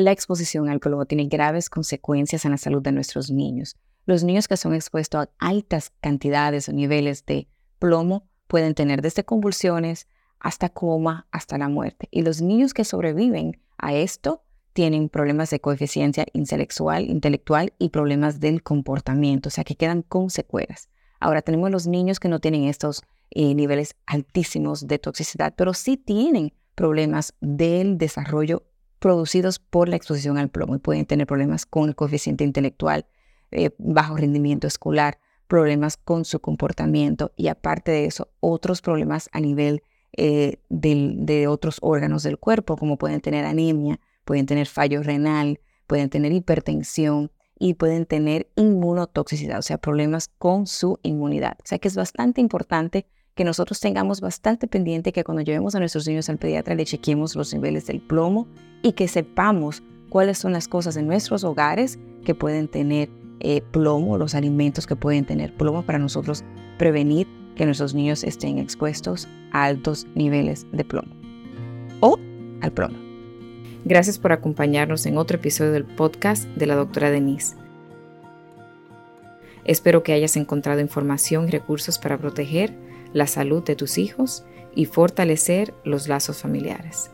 La exposición al plomo tiene graves consecuencias en la salud de nuestros niños. Los niños que son expuestos a altas cantidades o niveles de plomo pueden tener desde convulsiones hasta coma, hasta la muerte. Y los niños que sobreviven a esto tienen problemas de coeficiencia intelectual, intelectual y problemas del comportamiento, o sea que quedan con secuelas. Ahora tenemos los niños que no tienen estos eh, niveles altísimos de toxicidad, pero sí tienen problemas del desarrollo producidos por la exposición al plomo y pueden tener problemas con el coeficiente intelectual, eh, bajo rendimiento escolar, problemas con su comportamiento y aparte de eso, otros problemas a nivel eh, de otros órganos del cuerpo, como pueden tener anemia, pueden tener fallo renal, pueden tener hipertensión y pueden tener inmunotoxicidad, o sea, problemas con su inmunidad. O sea que es bastante importante que nosotros tengamos bastante pendiente que cuando llevemos a nuestros niños al pediatra le chequemos los niveles del plomo y que sepamos cuáles son las cosas en nuestros hogares que pueden tener eh, plomo, los alimentos que pueden tener plomo para nosotros prevenir que nuestros niños estén expuestos a altos niveles de plomo o al plomo. Gracias por acompañarnos en otro episodio del podcast de la doctora Denise. Espero que hayas encontrado información y recursos para proteger la salud de tus hijos y fortalecer los lazos familiares.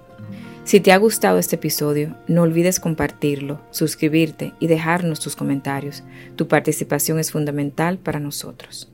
Si te ha gustado este episodio, no olvides compartirlo, suscribirte y dejarnos tus comentarios. Tu participación es fundamental para nosotros.